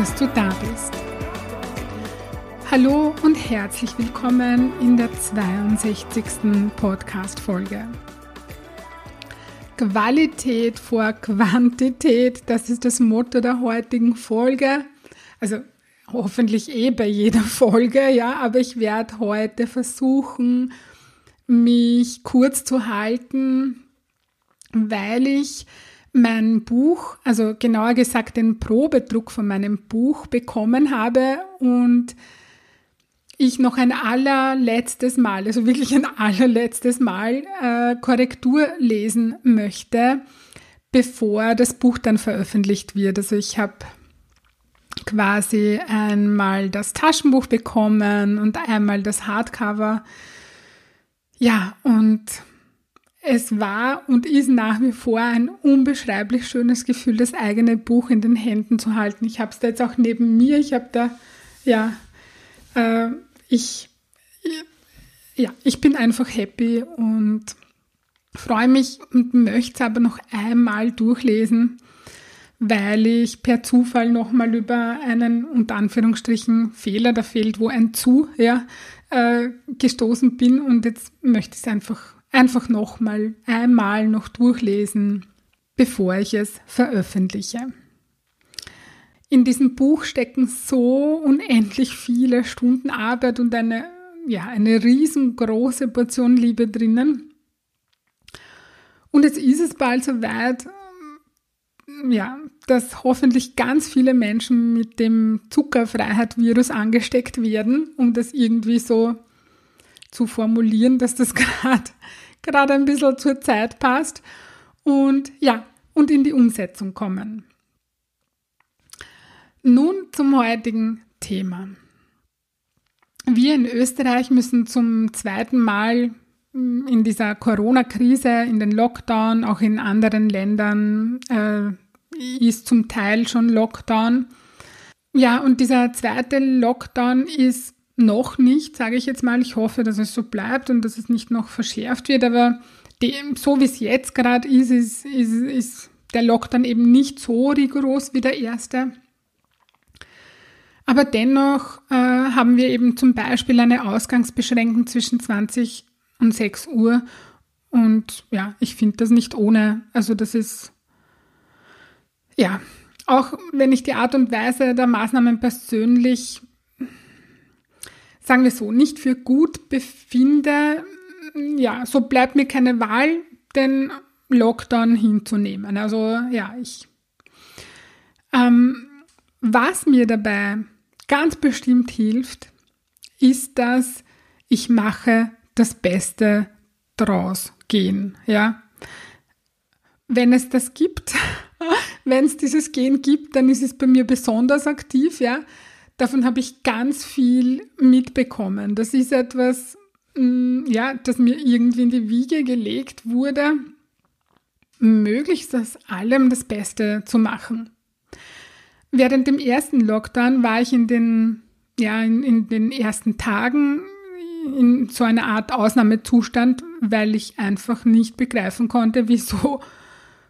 dass du da bist. Hallo und herzlich willkommen in der 62. Podcast-Folge. Qualität vor Quantität, das ist das Motto der heutigen Folge. Also hoffentlich eh bei jeder Folge, ja, aber ich werde heute versuchen, mich kurz zu halten, weil ich mein Buch, also genauer gesagt den Probedruck von meinem Buch bekommen habe und ich noch ein allerletztes Mal, also wirklich ein allerletztes Mal äh, Korrektur lesen möchte, bevor das Buch dann veröffentlicht wird. Also ich habe quasi einmal das Taschenbuch bekommen und einmal das Hardcover. Ja, und es war und ist nach wie vor ein unbeschreiblich schönes Gefühl, das eigene Buch in den Händen zu halten. Ich habe es da jetzt auch neben mir. Ich habe da, ja, äh, ich, ja, ich bin einfach happy und freue mich und möchte es aber noch einmal durchlesen, weil ich per Zufall nochmal über einen unter Anführungsstrichen Fehler, da fehlt wo ein zu, ja, äh, gestoßen bin und jetzt möchte ich es einfach einfach nochmal einmal noch durchlesen, bevor ich es veröffentliche. In diesem Buch stecken so unendlich viele Stunden Arbeit und eine, ja, eine riesengroße Portion Liebe drinnen. Und jetzt ist es bald soweit, ja, dass hoffentlich ganz viele Menschen mit dem Zuckerfreiheit-Virus angesteckt werden, um das irgendwie so zu formulieren, dass das gerade gerade ein bisschen zur Zeit passt und ja, und in die Umsetzung kommen. Nun zum heutigen Thema. Wir in Österreich müssen zum zweiten Mal in dieser Corona-Krise, in den Lockdown, auch in anderen Ländern äh, ist zum Teil schon Lockdown. Ja, und dieser zweite Lockdown ist noch nicht, sage ich jetzt mal. Ich hoffe, dass es so bleibt und dass es nicht noch verschärft wird. Aber dem, so wie es jetzt gerade ist, ist, ist, ist der Lockdown eben nicht so rigoros wie der erste. Aber dennoch äh, haben wir eben zum Beispiel eine Ausgangsbeschränkung zwischen 20 und 6 Uhr. Und ja, ich finde das nicht ohne. Also das ist, ja, auch wenn ich die Art und Weise der Maßnahmen persönlich sagen wir so, nicht für gut befinde, ja, so bleibt mir keine Wahl, den Lockdown hinzunehmen. Also ja, ich. Ähm, was mir dabei ganz bestimmt hilft, ist, dass ich mache das Beste draus gehen. Ja, wenn es das gibt, wenn es dieses Gehen gibt, dann ist es bei mir besonders aktiv. Ja, davon habe ich ganz viel mitbekommen. Das ist etwas, mm, ja, das mir irgendwie in die Wiege gelegt wurde, möglichst aus allem das Beste zu machen. Während dem ersten Lockdown war ich in den, ja, in, in den ersten Tagen in so einer Art Ausnahmezustand, weil ich einfach nicht begreifen konnte, wieso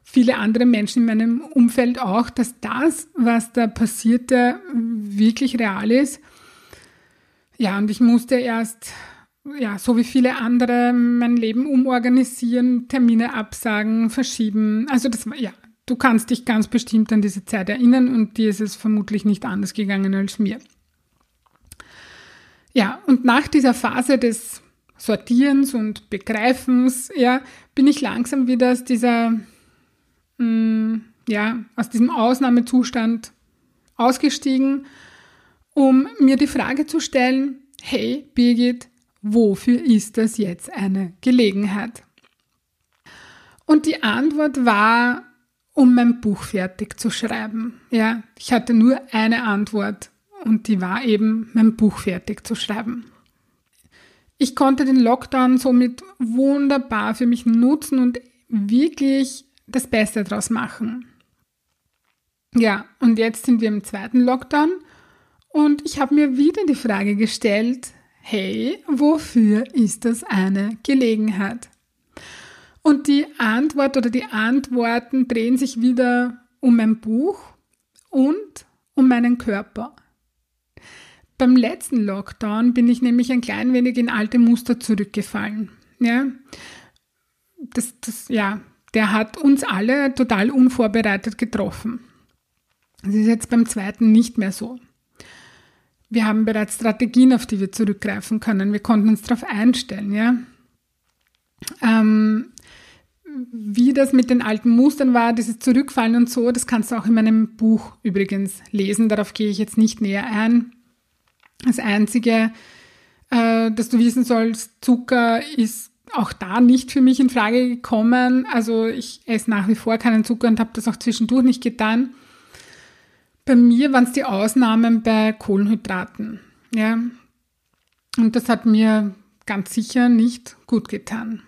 viele andere Menschen in meinem Umfeld auch, dass das, was da passierte, wirklich real ist. Ja, und ich musste erst, ja, so wie viele andere, mein Leben umorganisieren, Termine absagen, verschieben. Also das war, ja, du kannst dich ganz bestimmt an diese Zeit erinnern und dir ist es vermutlich nicht anders gegangen als mir. Ja, und nach dieser Phase des Sortierens und Begreifens, ja, bin ich langsam wieder aus dieser mh, mm, ja, aus diesem Ausnahmezustand ausgestiegen, um mir die Frage zu stellen, hey Birgit, wofür ist das jetzt eine Gelegenheit? Und die Antwort war um mein Buch fertig zu schreiben. Ja, ich hatte nur eine Antwort und die war eben, mein Buch fertig zu schreiben. Ich konnte den Lockdown somit wunderbar für mich nutzen und wirklich das Beste daraus machen. Ja, und jetzt sind wir im zweiten Lockdown und ich habe mir wieder die Frage gestellt, hey, wofür ist das eine Gelegenheit? Und die Antwort oder die Antworten drehen sich wieder um mein Buch und um meinen Körper. Beim letzten Lockdown bin ich nämlich ein klein wenig in alte Muster zurückgefallen. Ja, das, das, ja, der hat uns alle total unvorbereitet getroffen. Das ist jetzt beim zweiten nicht mehr so. Wir haben bereits Strategien, auf die wir zurückgreifen können. Wir konnten uns darauf einstellen, ja. Ähm, wie das mit den alten Mustern war, dieses Zurückfallen und so, das kannst du auch in meinem Buch übrigens lesen. Darauf gehe ich jetzt nicht näher ein. Das Einzige, äh, dass du wissen sollst, Zucker ist auch da nicht für mich in Frage gekommen. Also ich esse nach wie vor keinen Zucker und habe das auch zwischendurch nicht getan. Bei mir waren es die Ausnahmen bei Kohlenhydraten. Ja. Und das hat mir ganz sicher nicht gut getan.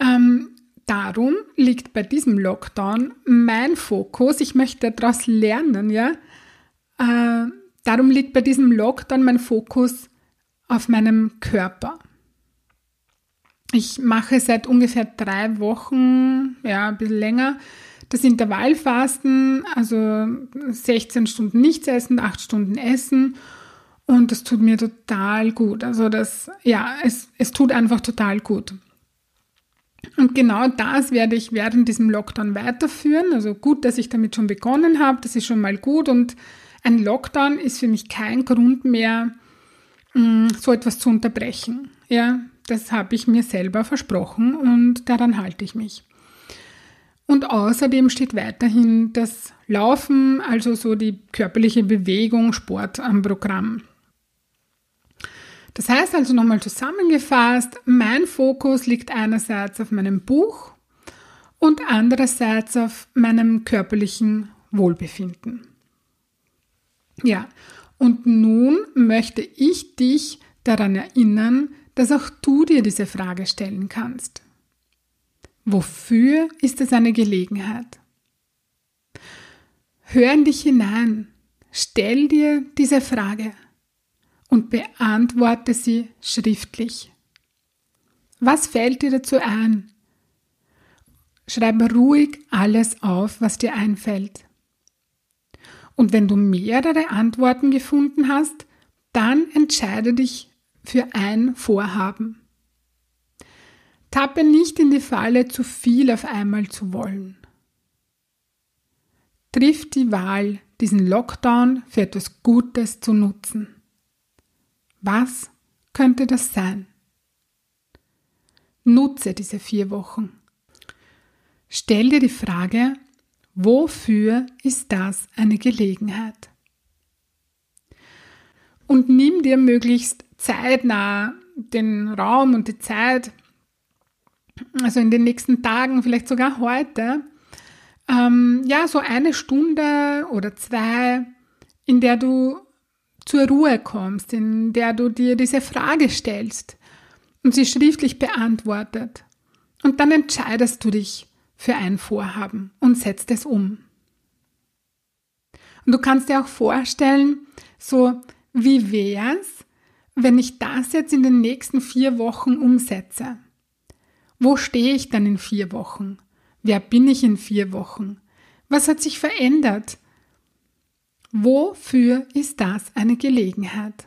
Ähm, darum liegt bei diesem Lockdown mein Fokus, ich möchte daraus lernen, ja. Äh, darum liegt bei diesem Lockdown mein Fokus auf meinem Körper. Ich mache seit ungefähr drei Wochen, ja, ein bisschen länger, das Intervallfasten, also 16 Stunden nichts essen, 8 Stunden essen. Und das tut mir total gut. Also das, ja, es, es tut einfach total gut. Und genau das werde ich während diesem Lockdown weiterführen. Also gut, dass ich damit schon begonnen habe, das ist schon mal gut. Und ein Lockdown ist für mich kein Grund mehr, mm, so etwas zu unterbrechen. Ja, das habe ich mir selber versprochen und daran halte ich mich. Und außerdem steht weiterhin das Laufen, also so die körperliche Bewegung, Sport am Programm. Das heißt also nochmal zusammengefasst, mein Fokus liegt einerseits auf meinem Buch und andererseits auf meinem körperlichen Wohlbefinden. Ja, und nun möchte ich dich daran erinnern, dass auch du dir diese Frage stellen kannst. Wofür ist es eine Gelegenheit? Hör in dich hinein, stell dir diese Frage und beantworte sie schriftlich. Was fällt dir dazu ein? Schreibe ruhig alles auf, was dir einfällt. Und wenn du mehrere Antworten gefunden hast, dann entscheide dich für ein Vorhaben. Tappe nicht in die Falle, zu viel auf einmal zu wollen. Triff die Wahl, diesen Lockdown für etwas Gutes zu nutzen. Was könnte das sein? Nutze diese vier Wochen. Stell dir die Frage, wofür ist das eine Gelegenheit? Und nimm dir möglichst zeitnah den Raum und die Zeit, also in den nächsten Tagen, vielleicht sogar heute, ähm, ja, so eine Stunde oder zwei, in der du zur Ruhe kommst, in der du dir diese Frage stellst und sie schriftlich beantwortet. Und dann entscheidest du dich für ein Vorhaben und setzt es um. Und du kannst dir auch vorstellen, so wie wär's, wenn ich das jetzt in den nächsten vier Wochen umsetze? Wo stehe ich dann in vier Wochen? Wer bin ich in vier Wochen? Was hat sich verändert? Wofür ist das eine Gelegenheit?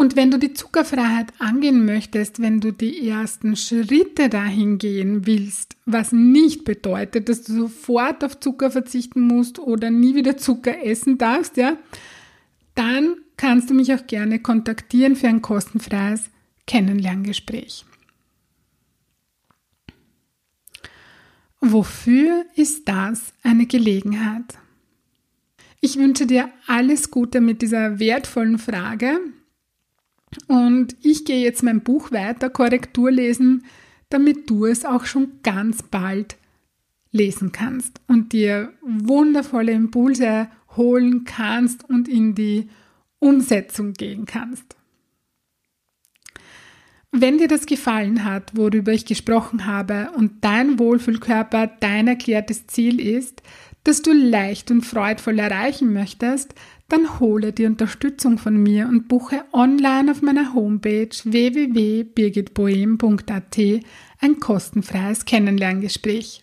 Und wenn du die Zuckerfreiheit angehen möchtest, wenn du die ersten Schritte dahin gehen willst, was nicht bedeutet, dass du sofort auf Zucker verzichten musst oder nie wieder Zucker essen darfst, ja, dann kannst du mich auch gerne kontaktieren für ein kostenfreies Kennenlerngespräch. Wofür ist das eine Gelegenheit? Ich wünsche dir alles Gute mit dieser wertvollen Frage und ich gehe jetzt mein Buch weiter, Korrektur lesen, damit du es auch schon ganz bald lesen kannst und dir wundervolle Impulse holen kannst und in die Umsetzung gehen kannst. Wenn dir das gefallen hat, worüber ich gesprochen habe und dein Wohlfühlkörper dein erklärtes Ziel ist, das du leicht und freudvoll erreichen möchtest, dann hole die Unterstützung von mir und buche online auf meiner Homepage www.birgitboehm.at ein kostenfreies Kennenlerngespräch.